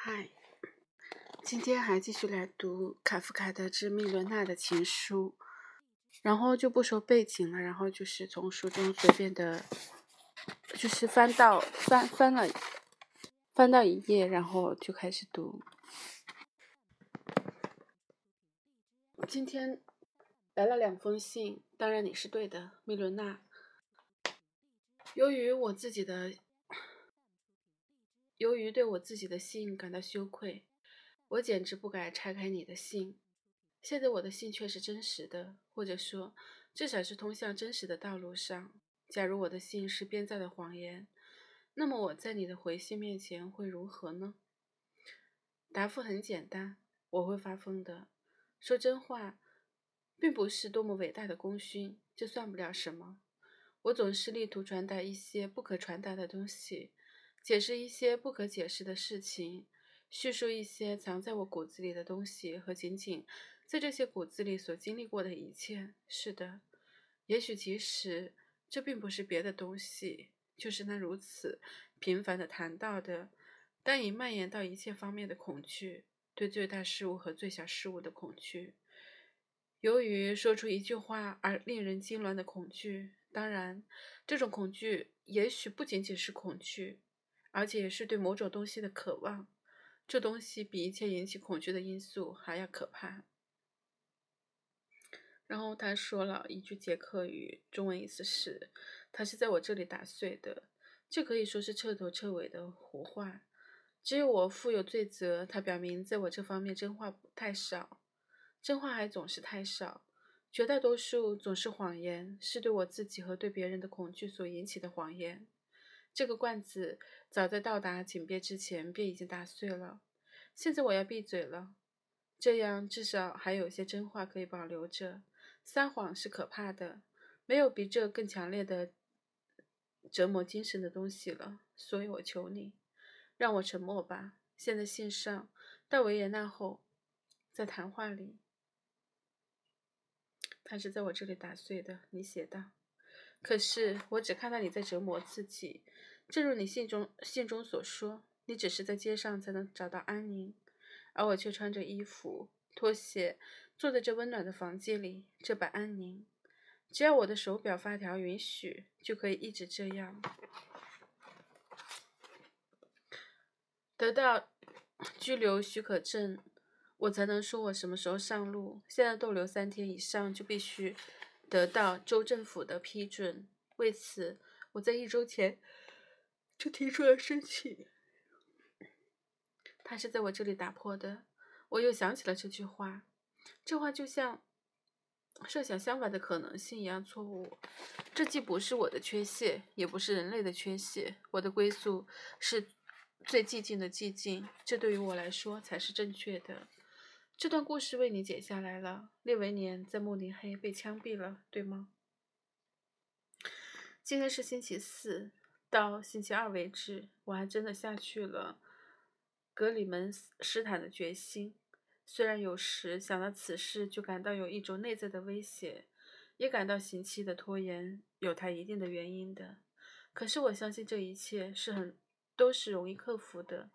嗨，今天还继续来读卡夫卡的《致密伦娜的情书》，然后就不说背景了，然后就是从书中随便的，就是翻到翻翻了，翻到一页，然后就开始读。今天来了两封信，当然你是对的，密伦娜。由于我自己的。由于对我自己的信感到羞愧，我简直不敢拆开你的信。现在我的信却是真实的，或者说，至少是通向真实的道路上。假如我的信是编造的谎言，那么我在你的回信面前会如何呢？答复很简单，我会发疯的。说真话，并不是多么伟大的功勋，这算不了什么。我总是力图传达一些不可传达的东西。解释一些不可解释的事情，叙述一些藏在我骨子里的东西和仅仅在这些骨子里所经历过的一切。是的，也许即使这并不是别的东西，就是那如此频繁的谈到的，但已蔓延到一切方面的恐惧，对最大事物和最小事物的恐惧，由于说出一句话而令人痉挛的恐惧。当然，这种恐惧也许不仅仅是恐惧。而且是对某种东西的渴望，这东西比一切引起恐惧的因素还要可怕。然后他说了一句捷克语，中文意思是：“他是在我这里打碎的。”这可以说是彻头彻尾的胡话。只有我负有罪责。他表明在我这方面真话太少，真话还总是太少，绝大多数总是谎言，是对我自己和对别人的恐惧所引起的谎言。这个罐子早在到达井边之前便已经打碎了。现在我要闭嘴了，这样至少还有些真话可以保留着。撒谎是可怕的，没有比这更强烈的折磨精神的东西了。所以我求你，让我沉默吧。现在信上到维也纳后，在谈话里，它是在我这里打碎的。你写道。可是我只看到你在折磨自己，正如你信中信中所说，你只是在街上才能找到安宁，而我却穿着衣服、拖鞋，坐在这温暖的房间里，这般安宁。只要我的手表发条允许，就可以一直这样。得到拘留许可证，我才能说我什么时候上路。现在逗留三天以上，就必须。得到州政府的批准，为此我在一周前就提出了申请。他是在我这里打破的。我又想起了这句话，这话就像设想相反的可能性一样错误。这既不是我的缺陷，也不是人类的缺陷。我的归宿是最寂静的寂静，这对于我来说才是正确的。这段故事为你剪下来了。列维年在慕尼黑被枪毙了，对吗？今天是星期四，到星期二为止，我还真的下去了格里门斯坦的决心。虽然有时想到此事就感到有一种内在的威胁，也感到刑期的拖延有它一定的原因的。可是我相信这一切是很都是容易克服的。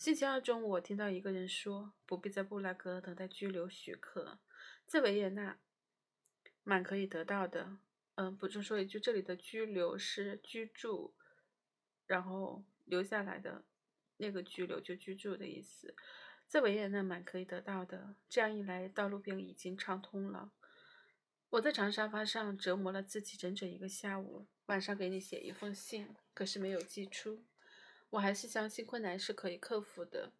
星期二中午，我听到一个人说：“不必在布拉格等待拘留许可，在维也纳满可以得到的。”嗯，补充说一句，这里的拘留是居住，然后留下来的那个拘留就居住的意思，在维也纳满可以得到的。这样一来，道路便已经畅通了。我在长沙发上折磨了自己整整一个下午，晚上给你写一封信，可是没有寄出。我还是相信困难是可以克服的，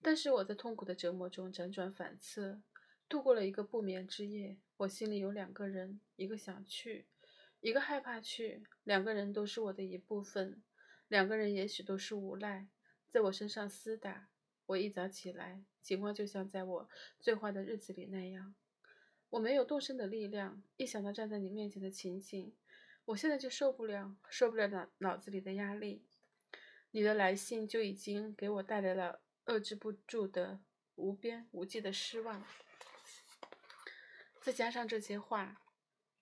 但是我在痛苦的折磨中辗转反侧，度过了一个不眠之夜。我心里有两个人，一个想去，一个害怕去。两个人都是我的一部分，两个人也许都是无赖，在我身上厮打。我一早起来，情况就像在我最坏的日子里那样。我没有动身的力量，一想到站在你面前的情景，我现在就受不了，受不了脑脑子里的压力。你的来信就已经给我带来了遏制不住的无边无际的失望，再加上这些话，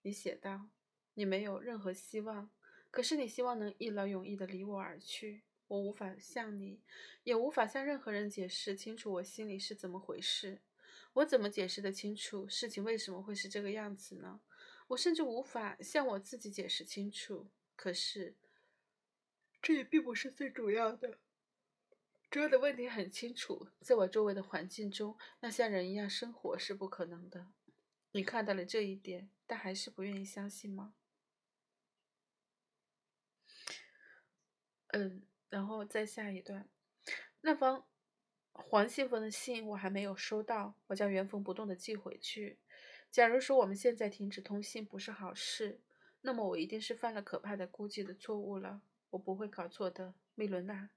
你写道：“你没有任何希望，可是你希望能一劳永逸的离我而去。”我无法向你，也无法向任何人解释清楚我心里是怎么回事。我怎么解释得清楚事情为什么会是这个样子呢？我甚至无法向我自己解释清楚。可是，这也并不是最主要的。主要的问题很清楚，在我周围的环境中，那像人一样生活是不可能的。你看到了这一点，但还是不愿意相信吗？嗯，然后再下一段，那封黄信封的信我还没有收到，我将原封不动的寄回去。假如说我们现在停止通信不是好事，那么我一定是犯了可怕的估计的错误了。我不会搞错的，米伦娜。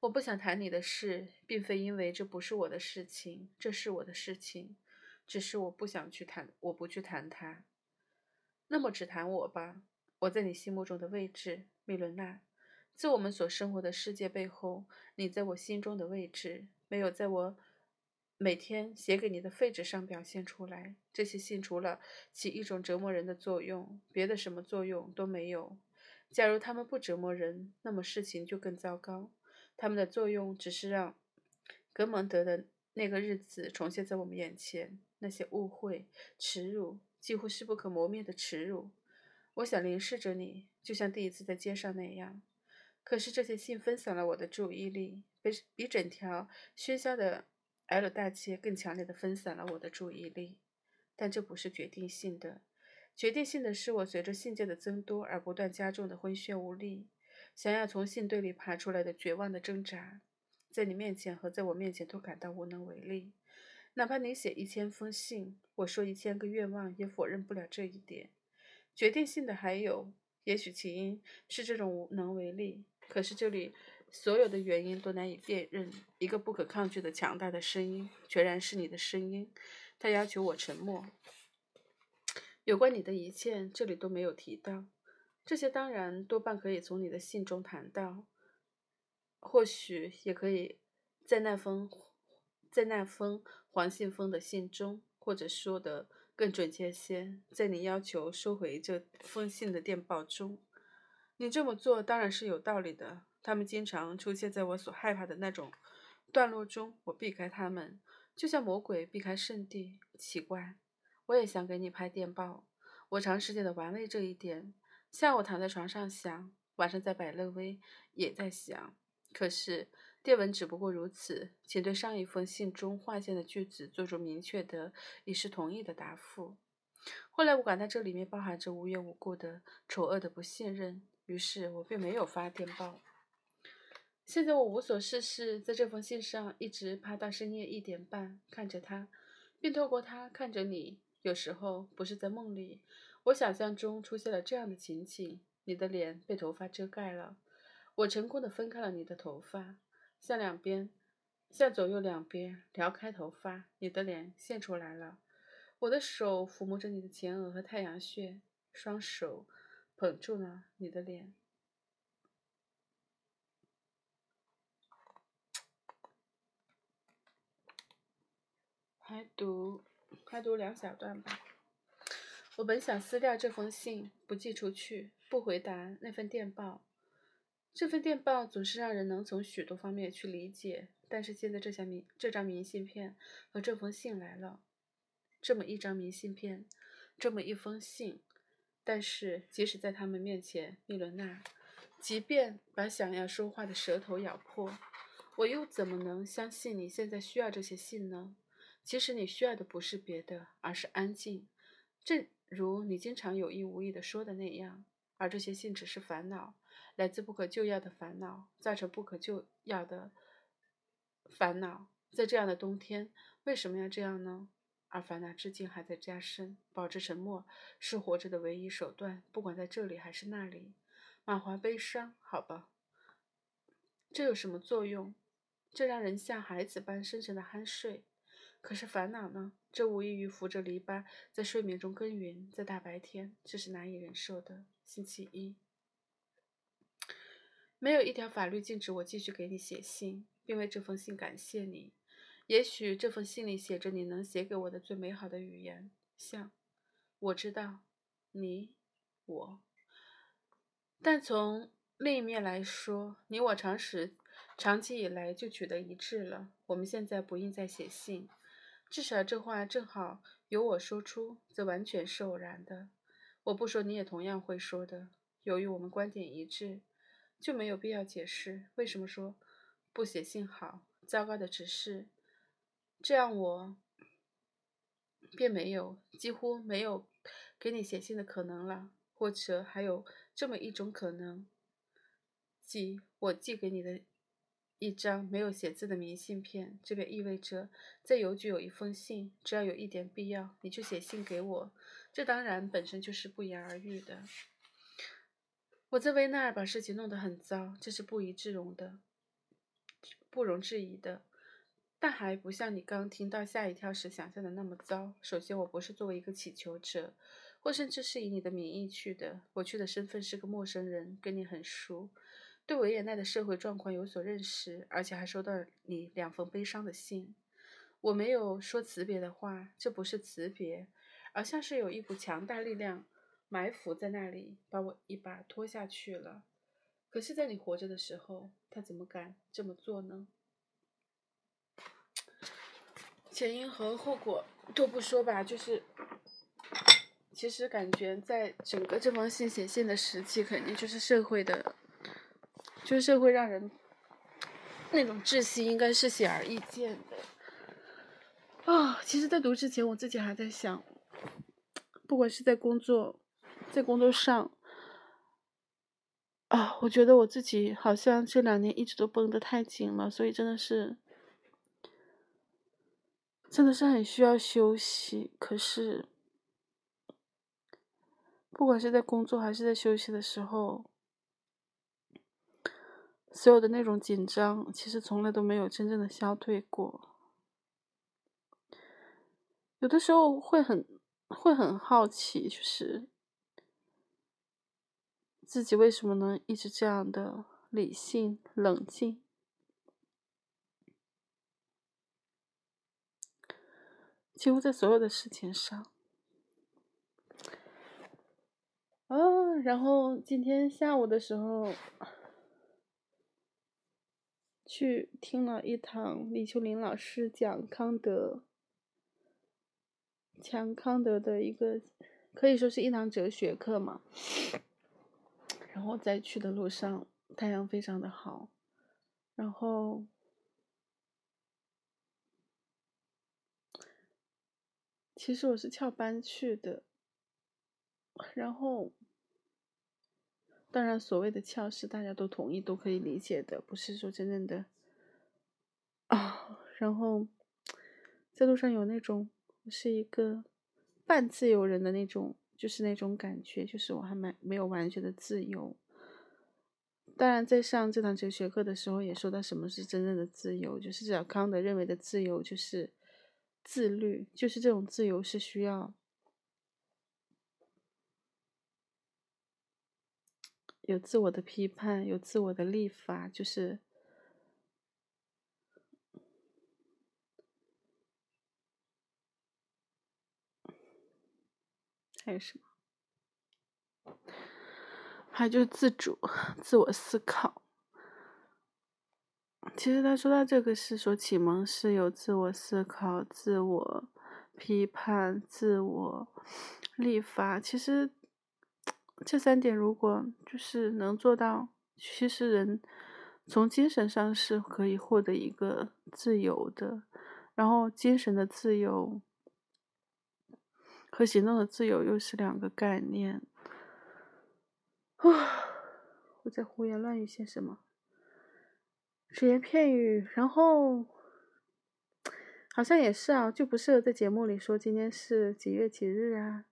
我不想谈你的事，并非因为这不是我的事情，这是我的事情，只是我不想去谈，我不去谈它。那么只谈我吧，我在你心目中的位置，米伦娜。在我们所生活的世界背后，你在我心中的位置没有在我每天写给你的废纸上表现出来。这些信除了起一种折磨人的作用，别的什么作用都没有。假如他们不折磨人，那么事情就更糟糕。他们的作用只是让格蒙德的那个日子重现在我们眼前，那些误会、耻辱，几乎是不可磨灭的耻辱。我想凝视着你，就像第一次在街上那样。可是这些信分散了我的注意力，比比整条喧嚣的 L 大街更强烈的分散了我的注意力。但这不是决定性的，决定性的是我随着信件的增多而不断加重的昏眩无力，想要从信堆里爬出来的绝望的挣扎，在你面前和在我面前都感到无能为力。哪怕你写一千封信，我说一千个愿望，也否认不了这一点。决定性的还有，也许起因是这种无能为力。可是这里所有的原因都难以辨认，一个不可抗拒的强大的声音，全然是你的声音。他要求我沉默。有关你的一切，这里都没有提到。这些当然多半可以从你的信中谈到，或许也可以在那封在那封黄信封的信中，或者说的更准确些，在你要求收回这封信的电报中。你这么做当然是有道理的。他们经常出现在我所害怕的那种段落中，我避开他们，就像魔鬼避开圣地。奇怪，我也想给你拍电报。我长时间的玩味这一点。下午躺在床上想，晚上在百乐威也在想。可是电文只不过如此，请对上一封信中划线的句子做出明确的以示同意的答复。后来我感到这里面包含着无缘无故的丑恶的不信任。于是我并没有发电报。现在我无所事事，在这封信上一直趴到深夜一点半，看着它，并透过它看着你。有时候不是在梦里，我想象中出现了这样的情景：你的脸被头发遮盖了，我成功的分开了你的头发，向两边，向左右两边撩开头发，你的脸现出来了。我的手抚摸着你的前额和太阳穴，双手。捧住了你的脸，还读快读两小段吧。我本想撕掉这封信，不寄出去，不回答那份电报。这份电报总是让人能从许多方面去理解。但是现在这张明这张明信片和这封信来了，这么一张明信片，这么一封信。但是，即使在他们面前，米伦娜，即便把想要说话的舌头咬破，我又怎么能相信你现在需要这些信呢？其实你需要的不是别的，而是安静，正如你经常有意无意的说的那样。而这些信只是烦恼，来自不可救药的烦恼，造成不可救药的烦恼。在这样的冬天，为什么要这样呢？而烦恼至今还在加深。保持沉默是活着的唯一手段，不管在这里还是那里。满怀悲伤，好吧，这有什么作用？这让人像孩子般深沉的酣睡。可是烦恼呢？这无异于扶着篱笆在睡眠中耕耘，在大白天，这是难以忍受的。星期一，没有一条法律禁止我继续给你写信，并为这封信感谢你。也许这封信里写着你能写给我的最美好的语言，像我知道你我，但从另一面来说，你我长时长期以来就取得一致了。我们现在不应再写信，至少这话正好由我说出，则完全是偶然的。我不说，你也同样会说的。由于我们观点一致，就没有必要解释为什么说不写信好。糟糕的只是，这样我便没有几乎没有给你写信的可能了，或者还有这么一种可能。即我寄给你的一张没有写字的明信片，这便意味着在邮局有一封信，只要有一点必要，你就写信给我。这当然本身就是不言而喻的。我在维纳尔把事情弄得很糟，这是不宜置容的，不容置疑的。但还不像你刚听到吓一跳时想象的那么糟。首先，我不是作为一个乞求者，或甚至是以你的名义去的。我去的身份是个陌生人，跟你很熟。对维也纳的社会状况有所认识，而且还收到你两封悲伤的信。我没有说辞别的话，这不是辞别，而像是有一股强大力量埋伏在那里，把我一把拖下去了。可是，在你活着的时候，他怎么敢这么做呢？前因和后果都不说吧，就是，其实感觉在整个这封信写信的时期，肯定就是社会的。就是会让人那种窒息，应该是显而易见的啊。其实，在读之前，我自己还在想，不管是在工作，在工作上啊，我觉得我自己好像这两年一直都绷得太紧了，所以真的是，真的是很需要休息。可是，不管是在工作还是在休息的时候。所有的那种紧张，其实从来都没有真正的消退过。有的时候会很会很好奇，就是自己为什么能一直这样的理性冷静，几乎在所有的事情上。啊，然后今天下午的时候。去听了一堂李秋林老师讲康德，讲康德的一个可以说是一堂哲学课嘛。然后在去的路上，太阳非常的好。然后，其实我是翘班去的。然后。当然，所谓的翘是大家都同意、都可以理解的，不是说真正的啊。然后在路上有那种是一个半自由人的那种，就是那种感觉，就是我还蛮没有完全的自由。当然，在上这堂哲学课的时候，也说到什么是真正的自由，就是小康的认为的自由就是自律，就是这种自由是需要。有自我的批判，有自我的立法，就是还有什么？还有就是自主、自我思考。其实他说到这个是说启蒙是有自我思考、自我批判、自我立法。其实。这三点如果就是能做到，其实人从精神上是可以获得一个自由的，然后精神的自由和行动的自由又是两个概念。啊，我在胡言乱语些什么？只言片语，然后好像也是啊，就不适合在节目里说今天是几月几日啊。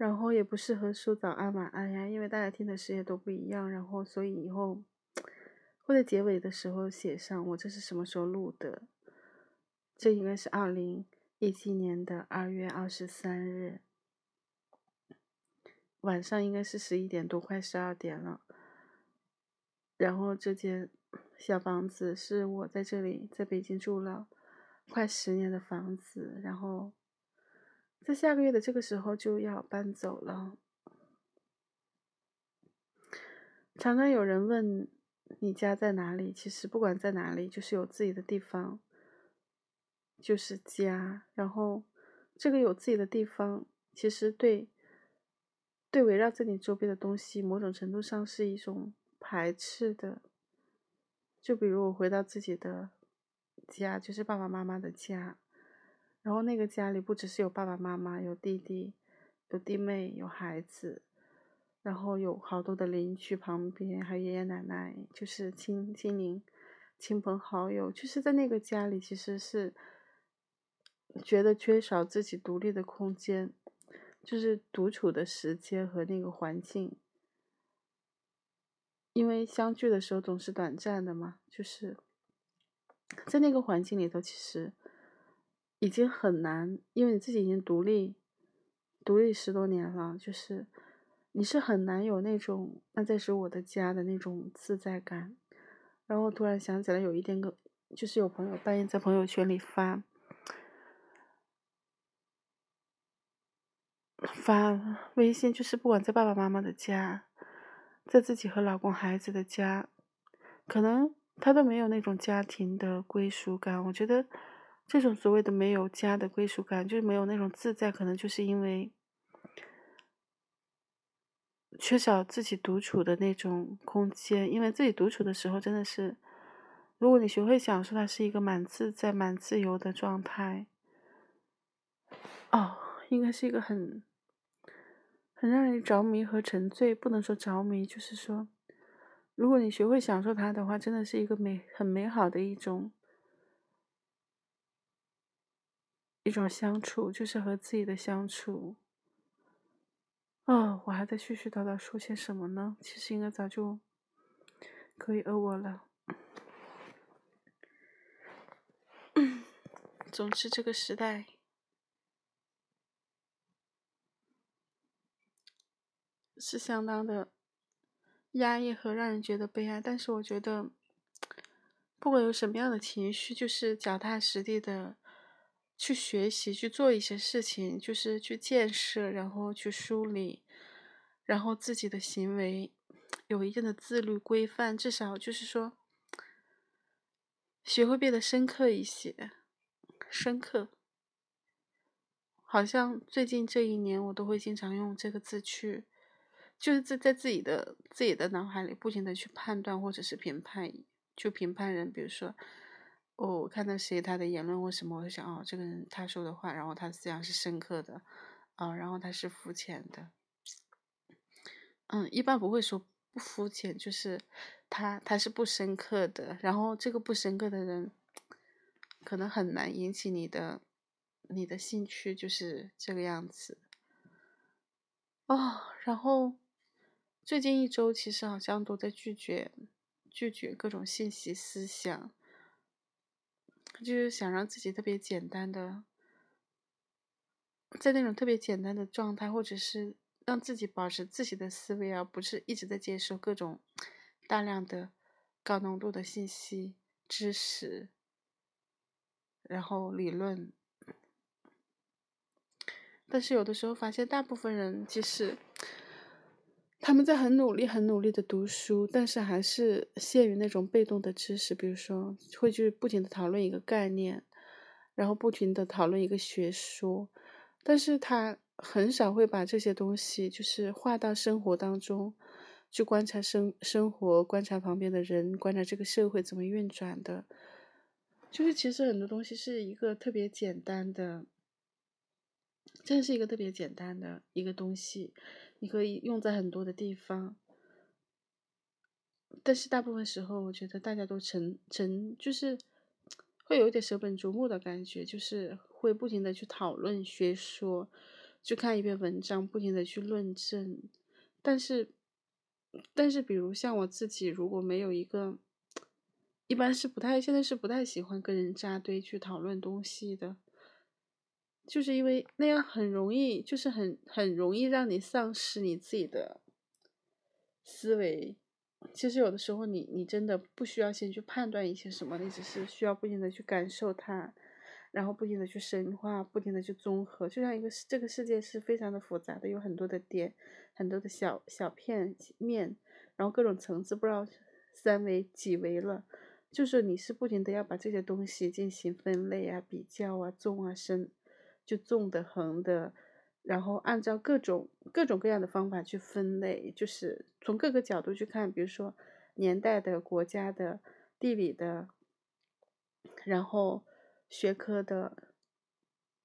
然后也不适合说早安晚安呀，因为大家听的时间都不一样。然后所以以后会在结尾的时候写上我这是什么时候录的，这应该是二零一七年的二月二十三日晚上，应该是十一点多，快十二点了。然后这间小房子是我在这里在北京住了快十年的房子，然后。在下个月的这个时候就要搬走了。常常有人问你家在哪里，其实不管在哪里，就是有自己的地方，就是家。然后这个有自己的地方，其实对对围绕在你周边的东西，某种程度上是一种排斥的。就比如我回到自己的家，就是爸爸妈妈的家，然后那个家里不只是有爸爸妈妈，有弟弟，有弟妹，有孩子。然后有好多的邻居旁边，还有爷爷奶奶，就是亲亲邻、亲朋好友，就是在那个家里，其实是觉得缺少自己独立的空间，就是独处的时间和那个环境，因为相聚的时候总是短暂的嘛，就是在那个环境里头，其实已经很难，因为你自己已经独立，独立十多年了，就是。你是很难有那种那这是我的家的那种自在感，然后突然想起来有一天个，就是有朋友半夜在朋友圈里发发微信，就是不管在爸爸妈妈的家，在自己和老公孩子的家，可能他都没有那种家庭的归属感。我觉得这种所谓的没有家的归属感，就是没有那种自在，可能就是因为。缺少自己独处的那种空间，因为自己独处的时候真的是，如果你学会享受它，是一个蛮自在、蛮自由的状态。哦，应该是一个很很让人着迷和沉醉，不能说着迷，就是说，如果你学会享受它的话，真的是一个美很美好的一种一种相处，就是和自己的相处。哦，我还在絮絮叨叨说些什么呢？其实应该早就可以饿我了。总之，这个时代是相当的压抑和让人觉得悲哀。但是，我觉得不管有什么样的情绪，就是脚踏实地的。去学习，去做一些事情，就是去建设，然后去梳理，然后自己的行为有一定的自律规范，至少就是说，学会变得深刻一些，深刻。好像最近这一年，我都会经常用这个字去，就是在在自己的自己的脑海里不停的去判断或者是评判，就评判人，比如说。哦，我看到谁他的言论为什么，我就想，哦，这个人他说的话，然后他的思想是深刻的，啊，然后他是肤浅的，嗯，一般不会说不肤浅，就是他他是不深刻的，然后这个不深刻的人，可能很难引起你的你的兴趣，就是这个样子。哦，然后最近一周其实好像都在拒绝拒绝各种信息思想。就是想让自己特别简单的，在那种特别简单的状态，或者是让自己保持自己的思维，而不是一直在接受各种大量的高浓度的信息、知识，然后理论。但是有的时候发现，大部分人其实。他们在很努力、很努力的读书，但是还是限于那种被动的知识，比如说会去不停的讨论一个概念，然后不停的讨论一个学说，但是他很少会把这些东西就是化到生活当中，去观察生生活，观察旁边的人，观察这个社会怎么运转的，就是其实很多东西是一个特别简单的，真是一个特别简单的一个东西。你可以用在很多的地方，但是大部分时候，我觉得大家都成成就是会有一点舍本逐末的感觉，就是会不停的去讨论学说，去看一篇文章，不停的去论证。但是，但是，比如像我自己，如果没有一个，一般是不太现在是不太喜欢跟人扎堆去讨论东西的。就是因为那样很容易，就是很很容易让你丧失你自己的思维。其实有的时候，你你真的不需要先去判断一些什么，你只是需要不停的去感受它，然后不停的去深化，不停的去综合。就像一个这个世界是非常的复杂的，有很多的点，很多的小小片面，然后各种层次不知道三维几维了，就是你是不停的要把这些东西进行分类啊、比较啊、综啊、深，就纵的、横的，然后按照各种各种各样的方法去分类，就是从各个角度去看，比如说年代的、国家的、地理的，然后学科的，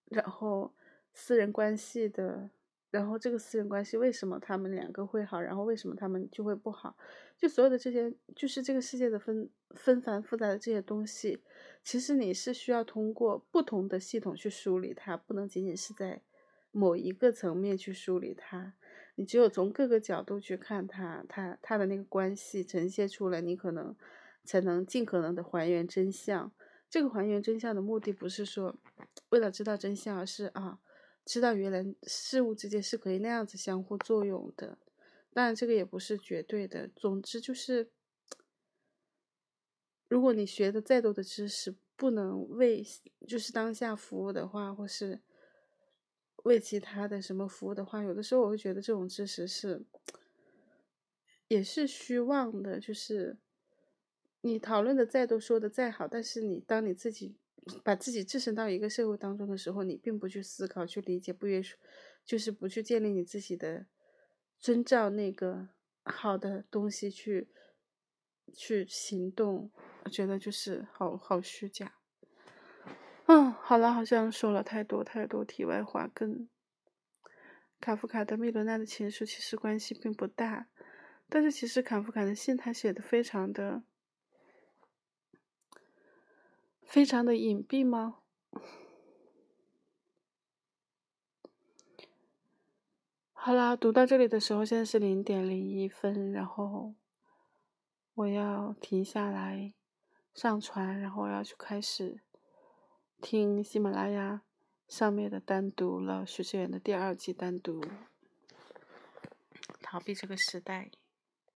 然后私人关系的。然后这个私人关系为什么他们两个会好，然后为什么他们就会不好？就所有的这些，就是这个世界的纷纷繁复杂的这些东西，其实你是需要通过不同的系统去梳理它，不能仅仅是在某一个层面去梳理它。你只有从各个角度去看它，它它的那个关系呈现出来，你可能才能尽可能的还原真相。这个还原真相的目的不是说为了知道真相，而是啊。知道原来事物之间是可以那样子相互作用的，当然这个也不是绝对的。总之就是，如果你学的再多的知识不能为就是当下服务的话，或是为其他的什么服务的话，有的时候我会觉得这种知识是也是虚妄的。就是你讨论的再多，说的再好，但是你当你自己。把自己置身到一个社会当中的时候，你并不去思考、去理解、不约束，就是不去建立你自己的遵照那个好的东西去去行动，我觉得就是好好虚假。嗯，好了，好像说了太多太多题外话，跟卡夫卡的米罗娜的情书其实关系并不大，但是其实卡夫卡的信他写的非常的。非常的隐蔽吗？好啦，读到这里的时候，现在是零点零一分，然后我要停下来上传，然后我要去开始听喜马拉雅上面的单独了，徐志远的第二季单独，逃避这个时代。